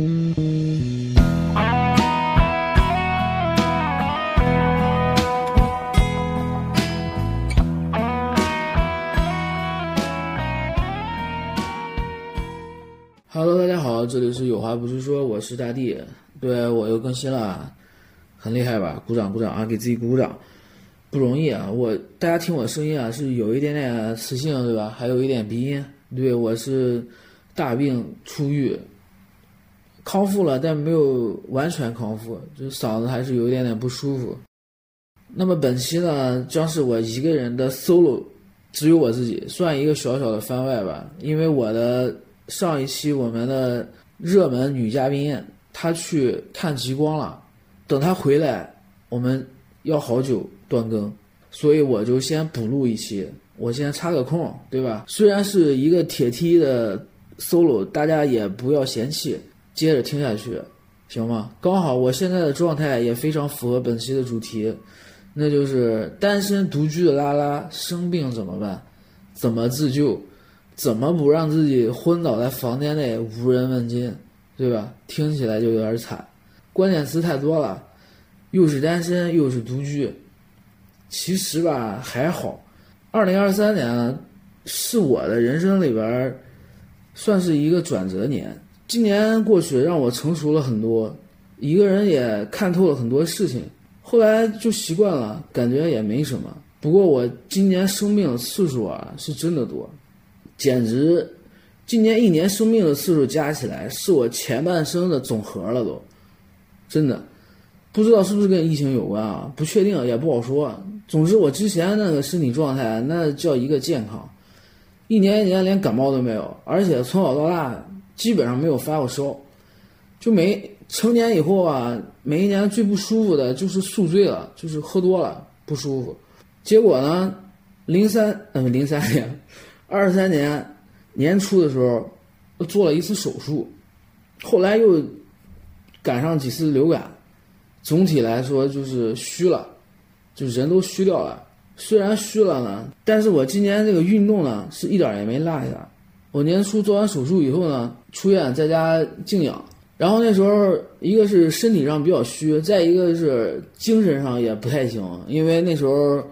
Hello，大家好，这里是有话不是说，我是大地，对我又更新了，很厉害吧？鼓掌鼓掌啊，给自己鼓鼓掌，不容易啊！我大家听我声音啊，是有一点点磁性，对吧？还有一点鼻音，对我是大病初愈，康复了，但没有完全康复，就嗓子还是有一点点不舒服。那么本期呢，将是我一个人的 solo，只有我自己，算一个小小的番外吧，因为我的。上一期我们的热门女嘉宾，她去看极光了，等她回来，我们要好久断更，所以我就先补录一期，我先插个空，对吧？虽然是一个铁梯的 solo，大家也不要嫌弃，接着听下去，行吗？刚好我现在的状态也非常符合本期的主题，那就是单身独居的拉拉生病怎么办？怎么自救？怎么不让自己昏倒在房间内无人问津，对吧？听起来就有点惨，关键词太多了，又是单身又是独居。其实吧还好，二零二三年是我的人生里边算是一个转折年。今年过去让我成熟了很多，一个人也看透了很多事情。后来就习惯了，感觉也没什么。不过我今年生病的次数啊是真的多。简直，今年一年生病的次数加起来是我前半生的总和了，都，真的，不知道是不是跟疫情有关啊？不确定也不好说。总之，我之前那个身体状态那叫一个健康，一年一年连感冒都没有，而且从小到大基本上没有发过烧，就没成年以后啊，每一年最不舒服的就是宿醉了，就是喝多了不舒服。结果呢，零三嗯零三年。二三年年初的时候，做了一次手术，后来又赶上几次流感，总体来说就是虚了，就人都虚掉了。虽然虚了呢，但是我今年这个运动呢是一点也没落下。我年初做完手术以后呢，出院在家静养，然后那时候一个是身体上比较虚，再一个是精神上也不太行，因为那时候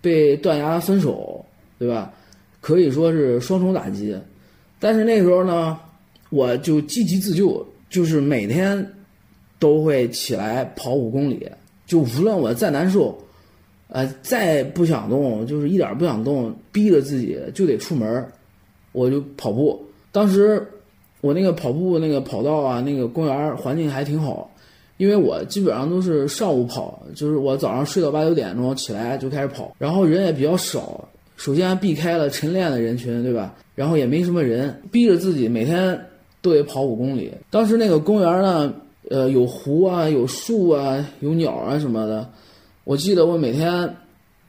被断崖分手，对吧？可以说是双重打击，但是那时候呢，我就积极自救，就是每天都会起来跑五公里，就无论我再难受，呃，再不想动，就是一点不想动，逼着自己就得出门，我就跑步。当时我那个跑步那个跑道啊，那个公园环境还挺好，因为我基本上都是上午跑，就是我早上睡到八九点钟起来就开始跑，然后人也比较少。首先避开了晨练的人群，对吧？然后也没什么人，逼着自己每天都得跑五公里。当时那个公园呢，呃，有湖啊，有树啊，有鸟啊什么的。我记得我每天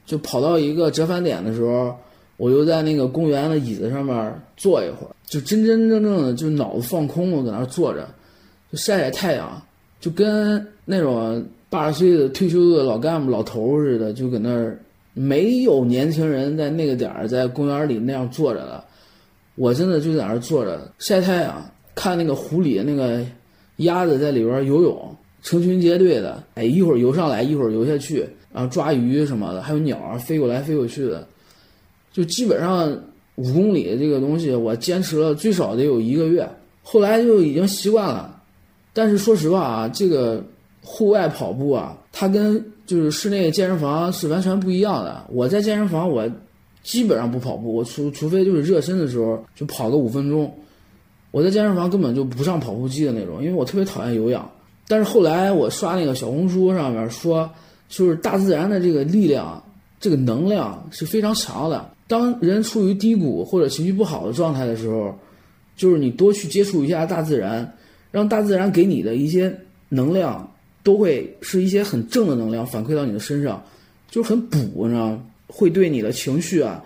就跑到一个折返点的时候，我就在那个公园的椅子上面坐一会儿，就真真正正的就脑子放空，了搁那儿坐着，就晒晒太阳，就跟那种八十岁的退休的老干部、老头似的，就搁那儿。没有年轻人在那个点儿在公园里那样坐着的，我真的就在那儿坐着晒太阳，看那个湖里那个鸭子在里边游泳，成群结队的，哎，一会儿游上来，一会儿游下去，然后抓鱼什么的，还有鸟儿飞过来飞过去的，就基本上五公里这个东西，我坚持了最少得有一个月，后来就已经习惯了。但是说实话啊，这个户外跑步啊，它跟就是室内健身房是完全不一样的。我在健身房，我基本上不跑步，我除除非就是热身的时候就跑个五分钟。我在健身房根本就不上跑步机的那种，因为我特别讨厌有氧。但是后来我刷那个小红书上面说，就是大自然的这个力量、这个能量是非常强的。当人处于低谷或者情绪不好的状态的时候，就是你多去接触一下大自然，让大自然给你的一些能量。都会是一些很正的能量反馈到你的身上，就是很补，你知道吗？会对你的情绪啊，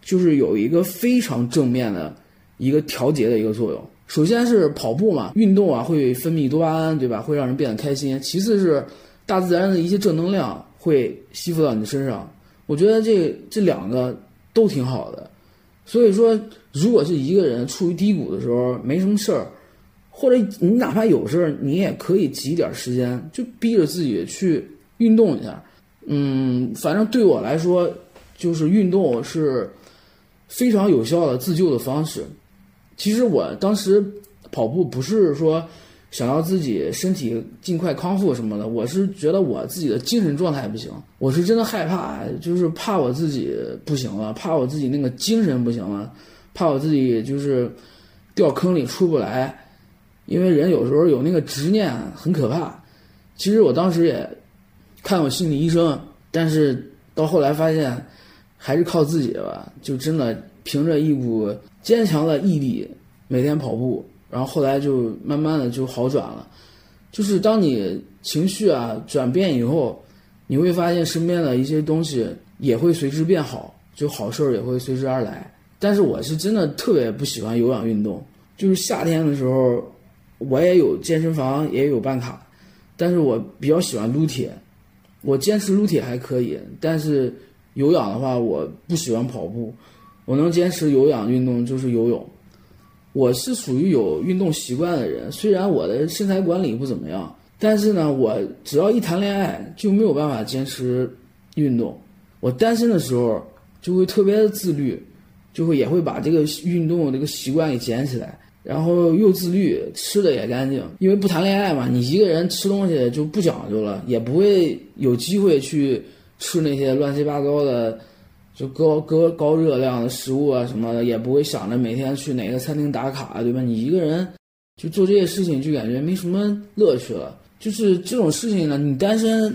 就是有一个非常正面的一个调节的一个作用。首先是跑步嘛，运动啊会分泌多巴胺，对吧？会让人变得开心。其次是大自然的一些正能量会吸附到你的身上。我觉得这这两个都挺好的。所以说，如果是一个人处于低谷的时候，没什么事儿，或者你哪怕有事儿，你也可以挤点时间，就逼着自己去运动一下。嗯，反正对我来说，就是运动是非常有效的自救的方式。其实我当时跑步不是说想要自己身体尽快康复什么的，我是觉得我自己的精神状态不行，我是真的害怕，就是怕我自己不行了，怕我自己那个精神不行了，怕我自己就是掉坑里出不来。因为人有时候有那个执念很可怕。其实我当时也看过心理医生，但是到后来发现还是靠自己吧，就真的凭着一股坚强的毅力，每天跑步，然后后来就慢慢的就好转了。就是当你情绪啊转变以后，你会发现身边的一些东西也会随之变好，就好事儿也会随之而来。但是我是真的特别不喜欢有氧运动，就是夏天的时候。我也有健身房，也有办卡，但是我比较喜欢撸铁，我坚持撸铁还可以，但是有氧的话，我不喜欢跑步，我能坚持有氧运动就是游泳。我是属于有运动习惯的人，虽然我的身材管理不怎么样，但是呢，我只要一谈恋爱就没有办法坚持运动。我单身的时候就会特别的自律，就会也会把这个运动这个习惯给捡起来。然后又自律，吃的也干净，因为不谈恋爱嘛，你一个人吃东西就不讲究了，也不会有机会去吃那些乱七八糟的，就高高高热量的食物啊什么的，也不会想着每天去哪个餐厅打卡，对吧？你一个人就做这些事情，就感觉没什么乐趣了。就是这种事情呢，你单身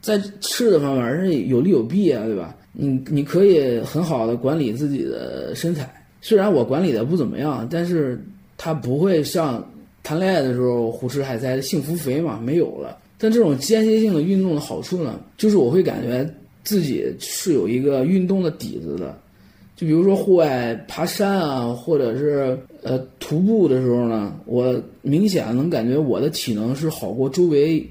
在吃的方面是有利有弊啊，对吧？你你可以很好的管理自己的身材，虽然我管理的不怎么样，但是。他不会像谈恋爱的时候胡吃海塞幸福肥嘛，没有了。但这种间歇性的运动的好处呢，就是我会感觉自己是有一个运动的底子的。就比如说户外爬山啊，或者是呃徒步的时候呢，我明显能感觉我的体能是好过周围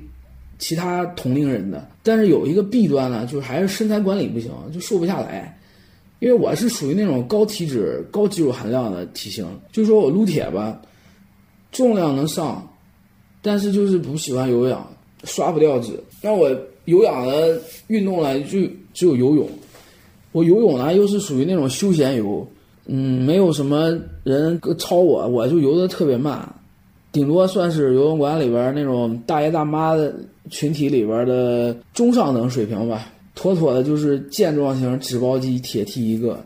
其他同龄人的。但是有一个弊端呢，就是还是身材管理不行，就瘦不下来。因为我是属于那种高体脂、高肌肉含量的体型，就说我撸铁吧，重量能上，但是就是不喜欢有氧，刷不掉脂。那我有氧的运动呢，就只有游泳。我游泳呢，又是属于那种休闲游，嗯，没有什么人超我，我就游的特别慢，顶多算是游泳馆里边那种大爷大妈的群体里边的中上等水平吧。妥妥的就是健壮型纸包肌铁 T 一个。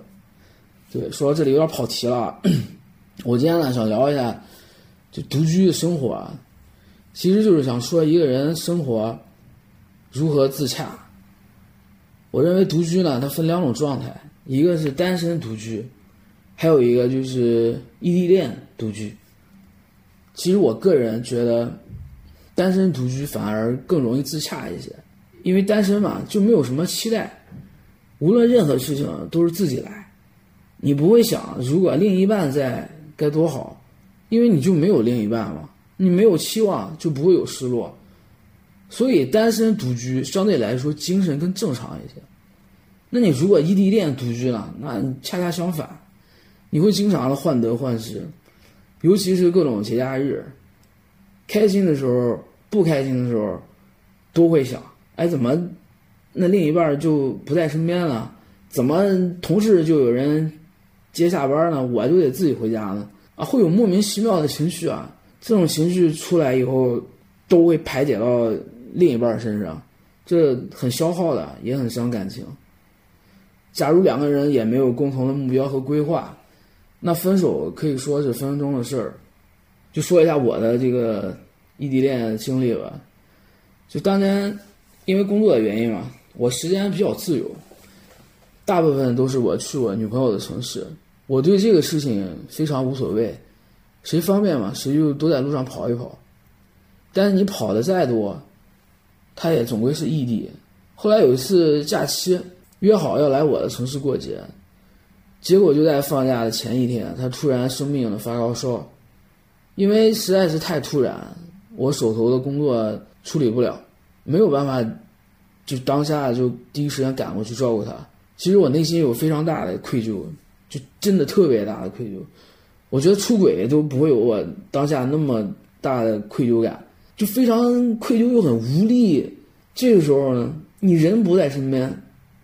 对，说到这里有点跑题了。我今天呢想聊一下，就独居的生活，其实就是想说一个人生活如何自洽。我认为独居呢，它分两种状态，一个是单身独居，还有一个就是异地恋独居。其实我个人觉得，单身独居反而更容易自洽一些。因为单身嘛，就没有什么期待，无论任何事情都是自己来，你不会想如果另一半在该多好，因为你就没有另一半嘛，你没有期望就不会有失落，所以单身独居相对来说精神更正常一些。那你如果异地恋独居呢，那恰恰相反，你会经常的患得患失，尤其是各种节假日，开心的时候、不开心的时候，都会想。哎，怎么那另一半就不在身边了？怎么同事就有人接下班呢？我就得自己回家呢？啊，会有莫名其妙的情绪啊！这种情绪出来以后，都会排解到另一半身上，这很消耗的，也很伤感情。假如两个人也没有共同的目标和规划，那分手可以说是分分钟的事儿。就说一下我的这个异地恋经历吧，就当年。因为工作的原因嘛，我时间比较自由，大部分都是我去我女朋友的城市。我对这个事情非常无所谓，谁方便嘛，谁就都在路上跑一跑。但是你跑的再多，他也总归是异地。后来有一次假期约好要来我的城市过节，结果就在放假的前一天，他突然生病了，发高烧。因为实在是太突然，我手头的工作处理不了。没有办法，就当下就第一时间赶过去照顾他。其实我内心有非常大的愧疚，就真的特别大的愧疚。我觉得出轨都不会有我当下那么大的愧疚感，就非常愧疚又很无力。这个时候呢，你人不在身边，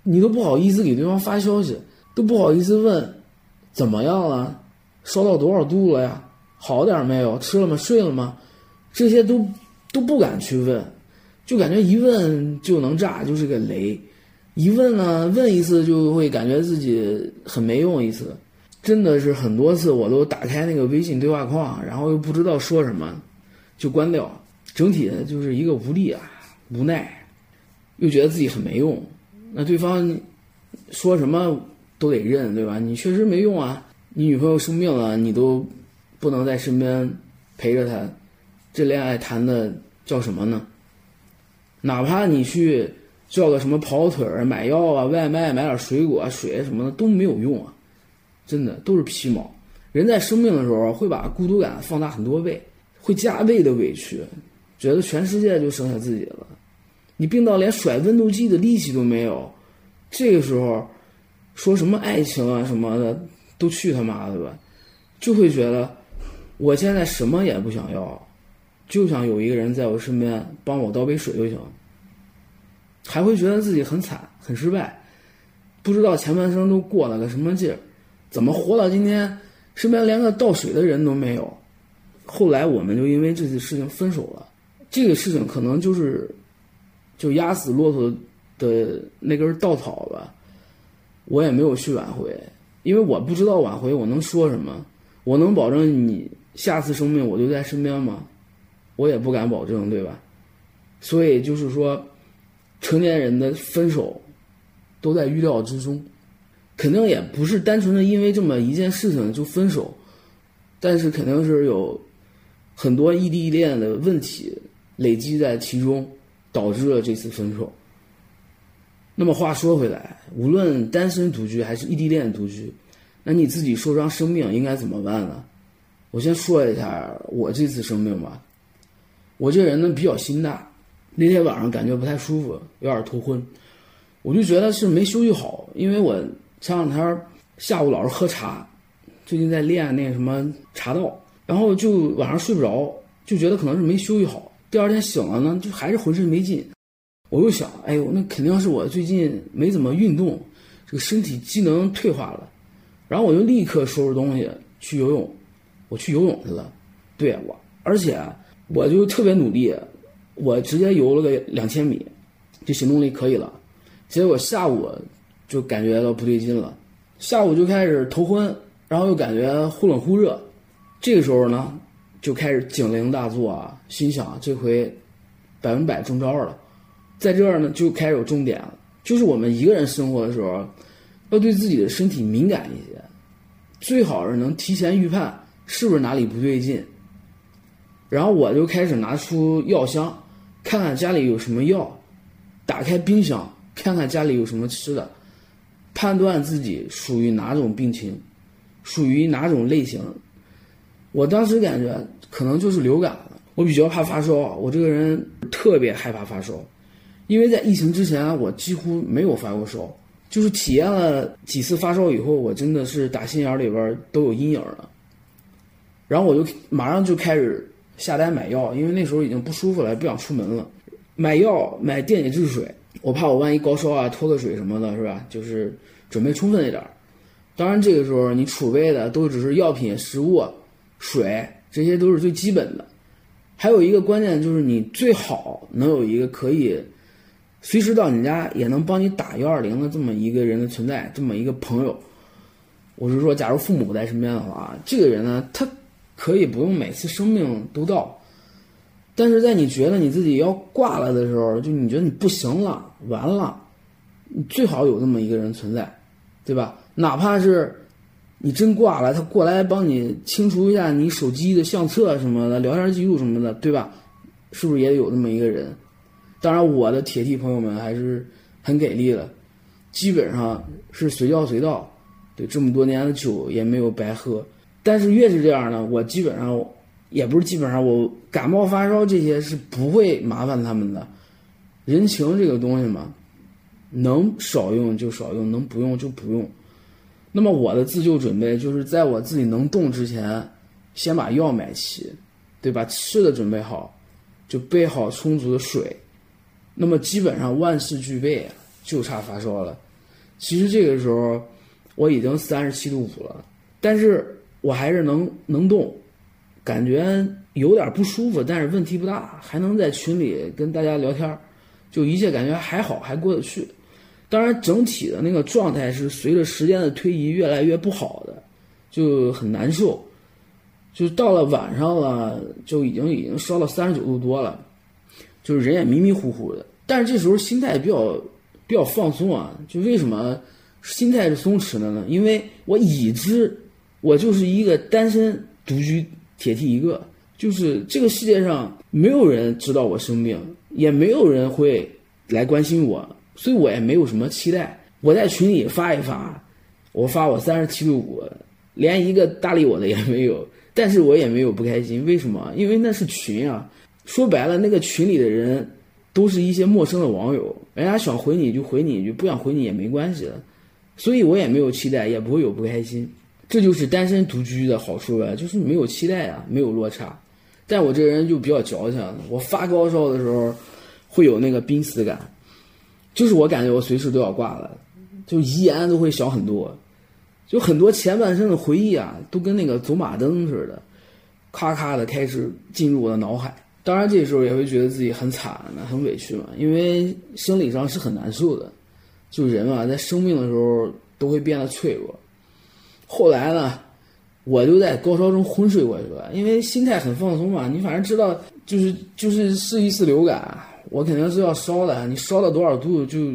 你都不好意思给对方发消息，都不好意思问怎么样了，烧到多少度了呀，好点没有，吃了吗，睡了吗，这些都都不敢去问，就感觉一问就能炸，就是个雷。一问呢，问一次就会感觉自己很没用一次。真的是很多次，我都打开那个微信对话框，然后又不知道说什么，就关掉。整体的就是一个无力啊，无奈，又觉得自己很没用。那对方说什么都得认，对吧？你确实没用啊！你女朋友生病了，你都不能在身边陪着她，这恋爱谈的叫什么呢？哪怕你去叫个什么跑腿儿、买药啊、外卖、买点水果、水什么的都没有用啊！真的都是皮毛。人在生病的时候会把孤独感放大很多倍，会加倍的委屈，觉得全世界就剩下自己了。你病到连甩温度计的力气都没有，这个时候说什么爱情啊什么的都去他妈的吧，就会觉得我现在什么也不想要，就想有一个人在我身边帮我倒杯水就行。还会觉得自己很惨很失败，不知道前半生都过了个什么劲儿。怎么活到今天，身边连个倒水的人都没有？后来我们就因为这次事情分手了。这个事情可能就是，就压死骆驼的那根稻草吧。我也没有去挽回，因为我不知道挽回我能说什么。我能保证你下次生病我就在身边吗？我也不敢保证，对吧？所以就是说，成年人的分手都在预料之中。肯定也不是单纯的因为这么一件事情就分手，但是肯定是有很多异地恋的问题累积在其中，导致了这次分手。那么话说回来，无论单身独居还是异地恋独居，那你自己受伤生病应该怎么办呢？我先说一下我这次生病吧。我这人呢比较心大，那天晚上感觉不太舒服，有点头昏，我就觉得是没休息好，因为我。前两天下午老是喝茶，最近在练那什么茶道，然后就晚上睡不着，就觉得可能是没休息好。第二天醒了呢，就还是浑身没劲。我又想，哎呦，那肯定是我最近没怎么运动，这个身体机能退化了。然后我就立刻收拾东西去游泳，我去游泳去了。对我，而且我就特别努力，我直接游了个两千米，就行动力可以了。结果下午。就感觉到不对劲了，下午就开始头昏，然后又感觉忽冷忽热，这个时候呢，就开始警铃大作啊，心想这回百分百中招了，在这儿呢就开始有重点了，就是我们一个人生活的时候，要对自己的身体敏感一些，最好是能提前预判是不是哪里不对劲，然后我就开始拿出药箱，看看家里有什么药，打开冰箱看看家里有什么吃的。判断自己属于哪种病情，属于哪种类型。我当时感觉可能就是流感了。我比较怕发烧，我这个人特别害怕发烧，因为在疫情之前我几乎没有发过烧，就是体验了几次发烧以后，我真的是打心眼里边都有阴影了。然后我就马上就开始下单买药，因为那时候已经不舒服了，不想出门了，买药买电解质水。我怕我万一高烧啊、脱个水什么的，是吧？就是准备充分一点。当然，这个时候你储备的都只是药品、食物、水，这些都是最基本的。还有一个关键就是，你最好能有一个可以随时到你家也能帮你打幺二零的这么一个人的存在，这么一个朋友。我是说，假如父母不在身边的话，这个人呢，他可以不用每次生病都到。但是在你觉得你自己要挂了的时候，就你觉得你不行了，完了，你最好有这么一个人存在，对吧？哪怕是你真挂了，他过来帮你清除一下你手机的相册什么的、聊天记录什么的，对吧？是不是也有这么一个人？当然，我的铁 T 朋友们还是很给力的，基本上是随叫随到，对，这么多年的酒也没有白喝。但是越是这样呢，我基本上。也不是基本上我感冒发烧这些是不会麻烦他们的，人情这个东西嘛，能少用就少用，能不用就不用。那么我的自救准备就是在我自己能动之前，先把药买齐，对吧？吃的准备好，就备好充足的水，那么基本上万事俱备，就差发烧了。其实这个时候我已经三十七度五了，但是我还是能能动，感觉有点不舒服，但是问题不大，还能在群里跟大家聊天，就一切感觉还好，还过得去。当然，整体的那个状态是随着时间的推移越来越不好的，就很难受。就到了晚上了，就已经已经烧到三十九度多了，就是人也迷迷糊糊的。但是这时候心态比较比较放松啊。就为什么心态是松弛的呢？因为我已知我就是一个单身独居铁 T 一个，就是这个世界上没有人知道我生病，也没有人会来关心我。所以我也没有什么期待。我在群里发一发，我发我三十七度五，连一个搭理我的也没有。但是我也没有不开心，为什么？因为那是群啊。说白了，那个群里的人都是一些陌生的网友，人家想回你就回你一句，不想回你也没关系的。所以我也没有期待，也不会有不开心。这就是单身独居的好处呗，就是没有期待啊，没有落差。但我这人就比较矫情，我发高烧的时候会有那个濒死感。就是我感觉我随时都要挂了，就遗言都会小很多，就很多前半生的回忆啊，都跟那个走马灯似的，咔咔的开始进入我的脑海。当然这时候也会觉得自己很惨很委屈嘛，因为生理上是很难受的。就人嘛，在生病的时候都会变得脆弱。后来呢，我就在高烧中昏睡过去了，因为心态很放松嘛。你反正知道，就是就是是一次流感。我肯定是要烧的，你烧到多少度就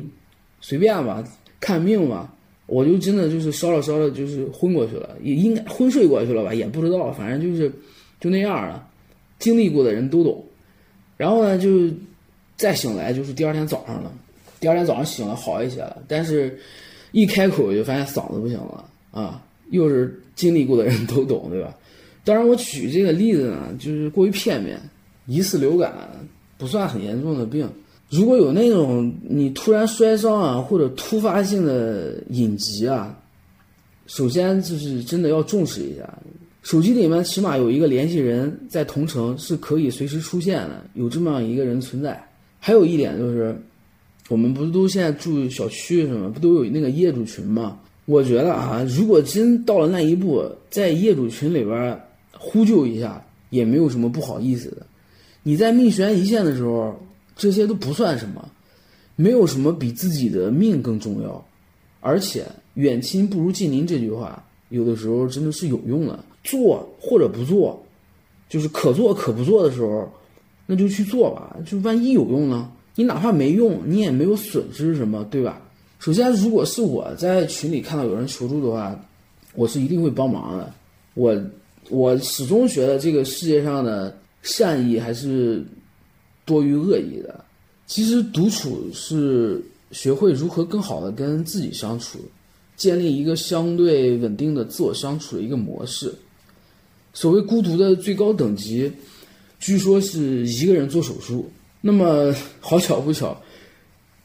随便吧，看命吧。我就真的就是烧了烧了，就是昏过去了，也应该昏睡过去了吧，也不知道，反正就是就那样了。经历过的人都懂。然后呢，就再醒来就是第二天早上了。第二天早上醒了好一些了，但是一开口就发现嗓子不行了啊！又是经历过的人都懂，对吧？当然，我举这个例子呢，就是过于片面，疑似流感。不算很严重的病，如果有那种你突然摔伤啊，或者突发性的隐疾啊，首先就是真的要重视一下。手机里面起码有一个联系人在同城是可以随时出现的，有这么样一个人存在。还有一点就是，我们不是都现在住小区什么，不都有那个业主群吗？我觉得啊，如果真到了那一步，在业主群里边呼救一下，也没有什么不好意思的。你在命悬一线的时候，这些都不算什么，没有什么比自己的命更重要。而且“远亲不如近邻”这句话，有的时候真的是有用的。做或者不做，就是可做可不做的时候，那就去做吧。就万一有用呢？你哪怕没用，你也没有损失什么，对吧？首先，如果是我在群里看到有人求助的话，我是一定会帮忙的。我我始终觉得这个世界上的。善意还是多于恶意的。其实独处是学会如何更好的跟自己相处，建立一个相对稳定的自我相处的一个模式。所谓孤独的最高等级，据说是一个人做手术。那么好巧不巧，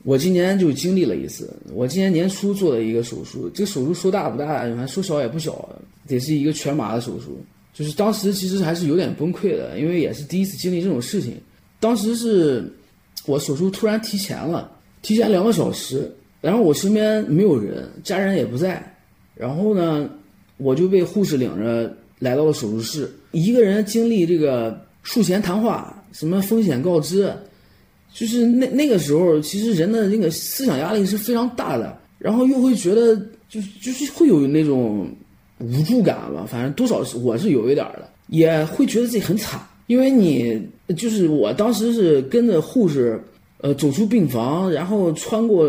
我今年就经历了一次。我今年年初做的一个手术，这手术说大不大，反正说小也不小，得是一个全麻的手术。就是当时其实还是有点崩溃的，因为也是第一次经历这种事情。当时是我手术突然提前了，提前两个小时，然后我身边没有人，家人也不在，然后呢，我就被护士领着来到了手术室，一个人经历这个术前谈话，什么风险告知，就是那那个时候，其实人的那个思想压力是非常大的，然后又会觉得就就是会有那种。无助感吧，反正多少是我是有一点的，也会觉得自己很惨，因为你就是我当时是跟着护士，呃，走出病房，然后穿过，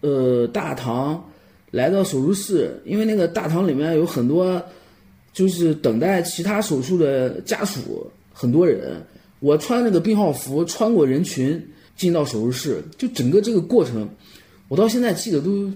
呃，大堂，来到手术室，因为那个大堂里面有很多，就是等待其他手术的家属，很多人，我穿那个病号服，穿过人群进到手术室，就整个这个过程，我到现在记得都。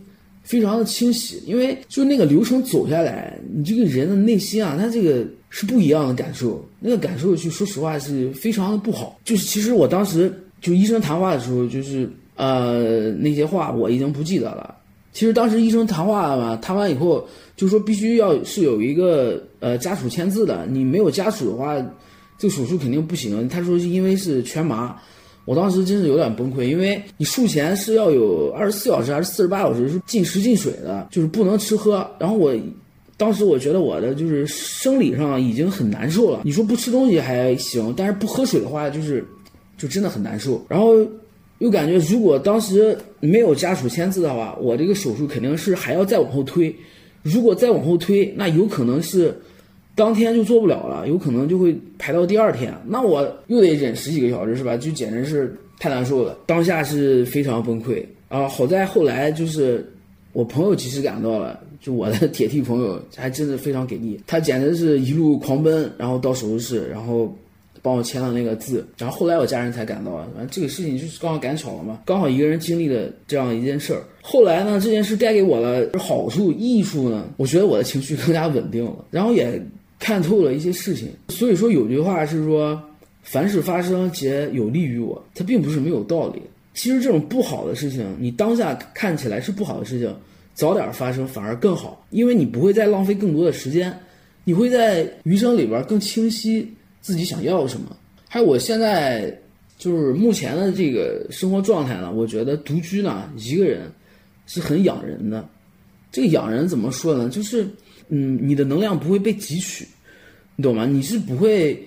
非常的清晰，因为就那个流程走下来，你这个人的内心啊，他这个是不一样的感受，那个感受去说实话是非常的不好。就是其实我当时就医生谈话的时候，就是呃那些话我已经不记得了，其实当时医生谈话嘛，谈完以后就说必须要是有一个呃家属签字的，你没有家属的话，这个手术肯定不行。他说是因为是全麻，我当时真是有点崩溃，因为你术前是要有二十四小时还是四十八小时是禁食禁水的，就是不能吃喝。然后我当时我觉得我的就是生理上已经很难受了，你说不吃东西还行，但是不喝水的话就是就真的很难受。然后。又感觉，如果当时没有家属签字的话，我这个手术肯定是还要再往后推。如果再往后推，那有可能是当天就做不了了，有可能就会排到第二天。那我又得忍十几个小时，是吧？就简直是太难受了。当下是非常崩溃啊！好在后来就是我朋友及时赶到了，就我的铁 T 朋友还真的非常给力，他简直是一路狂奔，然后到手术室，然后。帮我签了那个字，然后后来我家人才赶到。反正这个事情就是刚好赶巧了嘛，刚好一个人经历了这样一件事儿。后来呢，这件事带给我的好处、益处呢，我觉得我的情绪更加稳定了，然后也看透了一些事情。所以说有句话是说，凡事发生皆有利于我，它并不是没有道理。其实这种不好的事情，你当下看起来是不好的事情，早点发生反而更好，因为你不会再浪费更多的时间，你会在余生里边更清晰。自己想要什么？还有我现在就是目前的这个生活状态呢？我觉得独居呢，一个人是很养人的。这个养人怎么说呢？就是嗯，你的能量不会被汲取，你懂吗？你是不会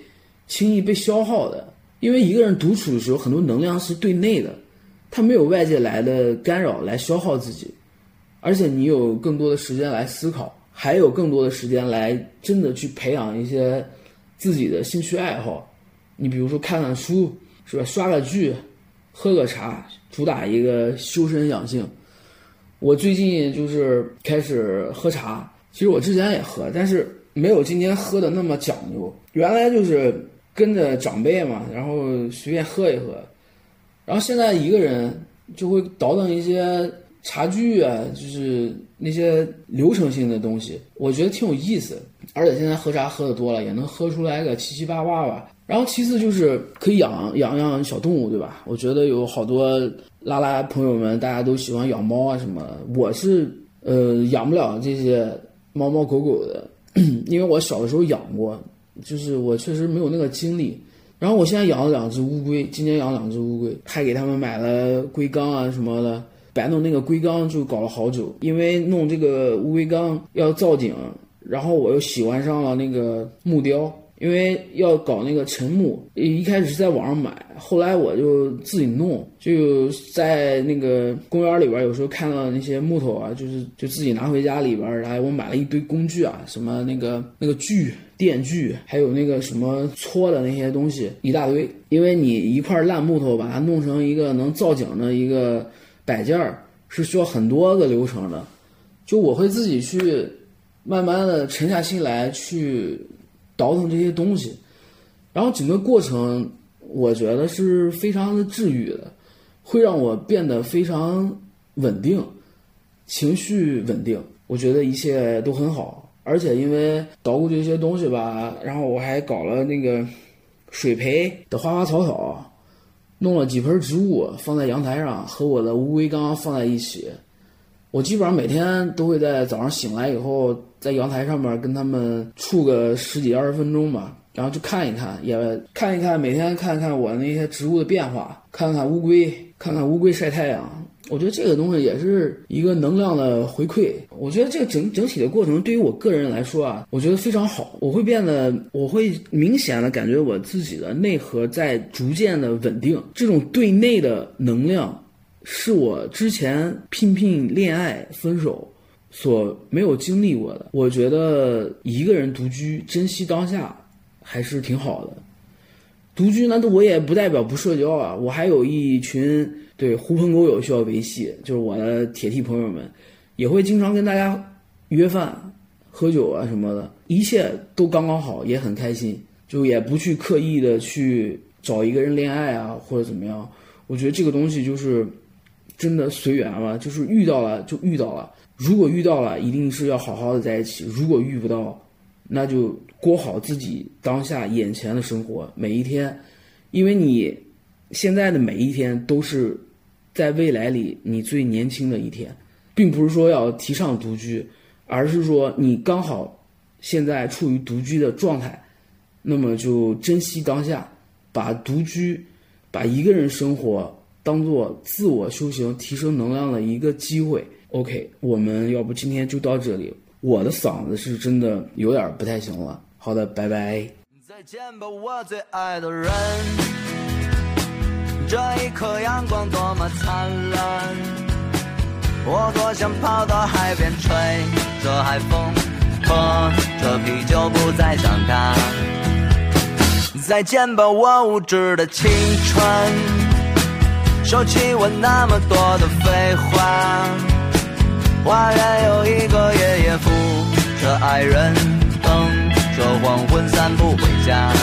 轻易被消耗的，因为一个人独处的时候，很多能量是对内的，他没有外界来的干扰来消耗自己，而且你有更多的时间来思考，还有更多的时间来真的去培养一些。自己的兴趣爱好，你比如说看看书，是吧？刷个剧，喝个茶，主打一个修身养性。我最近就是开始喝茶，其实我之前也喝，但是没有今天喝的那么讲究。原来就是跟着长辈嘛，然后随便喝一喝，然后现在一个人就会倒腾一些茶具啊，就是那些流程性的东西，我觉得挺有意思。而且现在喝茶喝的多了，也能喝出来个七七八八吧。然后其次就是可以养养养小动物，对吧？我觉得有好多拉拉朋友们，大家都喜欢养猫啊什么。我是呃养不了这些猫猫狗狗的，因为我小的时候养过，就是我确实没有那个精力。然后我现在养了两只乌龟，今年养两只乌龟，还给他们买了龟缸啊什么的。摆弄那个龟缸就搞了好久，因为弄这个乌龟缸要造景。然后我又喜欢上了那个木雕，因为要搞那个沉木，一开始是在网上买，后来我就自己弄，就在那个公园里边，有时候看到那些木头啊，就是就自己拿回家里边来。我买了一堆工具啊，什么那个那个锯、电锯，还有那个什么搓的那些东西一大堆。因为你一块烂木头把它弄成一个能造景的一个摆件儿，是需要很多个流程的。就我会自己去。慢慢的沉下心来去倒腾这些东西，然后整个过程我觉得是非常的治愈的，会让我变得非常稳定，情绪稳定。我觉得一切都很好，而且因为捣鼓这些东西吧，然后我还搞了那个水培的花花草草，弄了几盆植物放在阳台上，和我的乌龟缸放在一起。我基本上每天都会在早上醒来以后，在阳台上面跟他们处个十几二十分钟吧，然后就看一看，也看一看，每天看一看我那些植物的变化，看看乌龟，看看乌龟晒太阳。我觉得这个东西也是一个能量的回馈。我觉得这个整整体的过程对于我个人来说啊，我觉得非常好。我会变得，我会明显的感觉我自己的内核在逐渐的稳定，这种对内的能量。是我之前拼拼恋爱分手所没有经历过的。我觉得一个人独居，珍惜当下还是挺好的。独居呢，我也不代表不社交啊，我还有一群对狐朋狗友需要维系，就是我的铁 T 朋友们，也会经常跟大家约饭、喝酒啊什么的，一切都刚刚好，也很开心，就也不去刻意的去找一个人恋爱啊或者怎么样。我觉得这个东西就是。真的随缘了，就是遇到了就遇到了。如果遇到了，一定是要好好的在一起；如果遇不到，那就过好自己当下眼前的生活，每一天。因为你现在的每一天都是在未来里你最年轻的一天。并不是说要提倡独居，而是说你刚好现在处于独居的状态，那么就珍惜当下，把独居，把一个人生活当做自我修行、提升能量的一个机会。OK，我们要不今天就到这里。我的嗓子是真的有点不太行了。好的，拜拜。再见吧，我最爱的人。这一刻阳光多么灿烂，我多想跑到海边吹着海风，喝着啤酒不再长大。再见吧，我无知的青春，收起我那么多的废话。花园有一个爷爷扶着爱人，等着黄昏散步回家。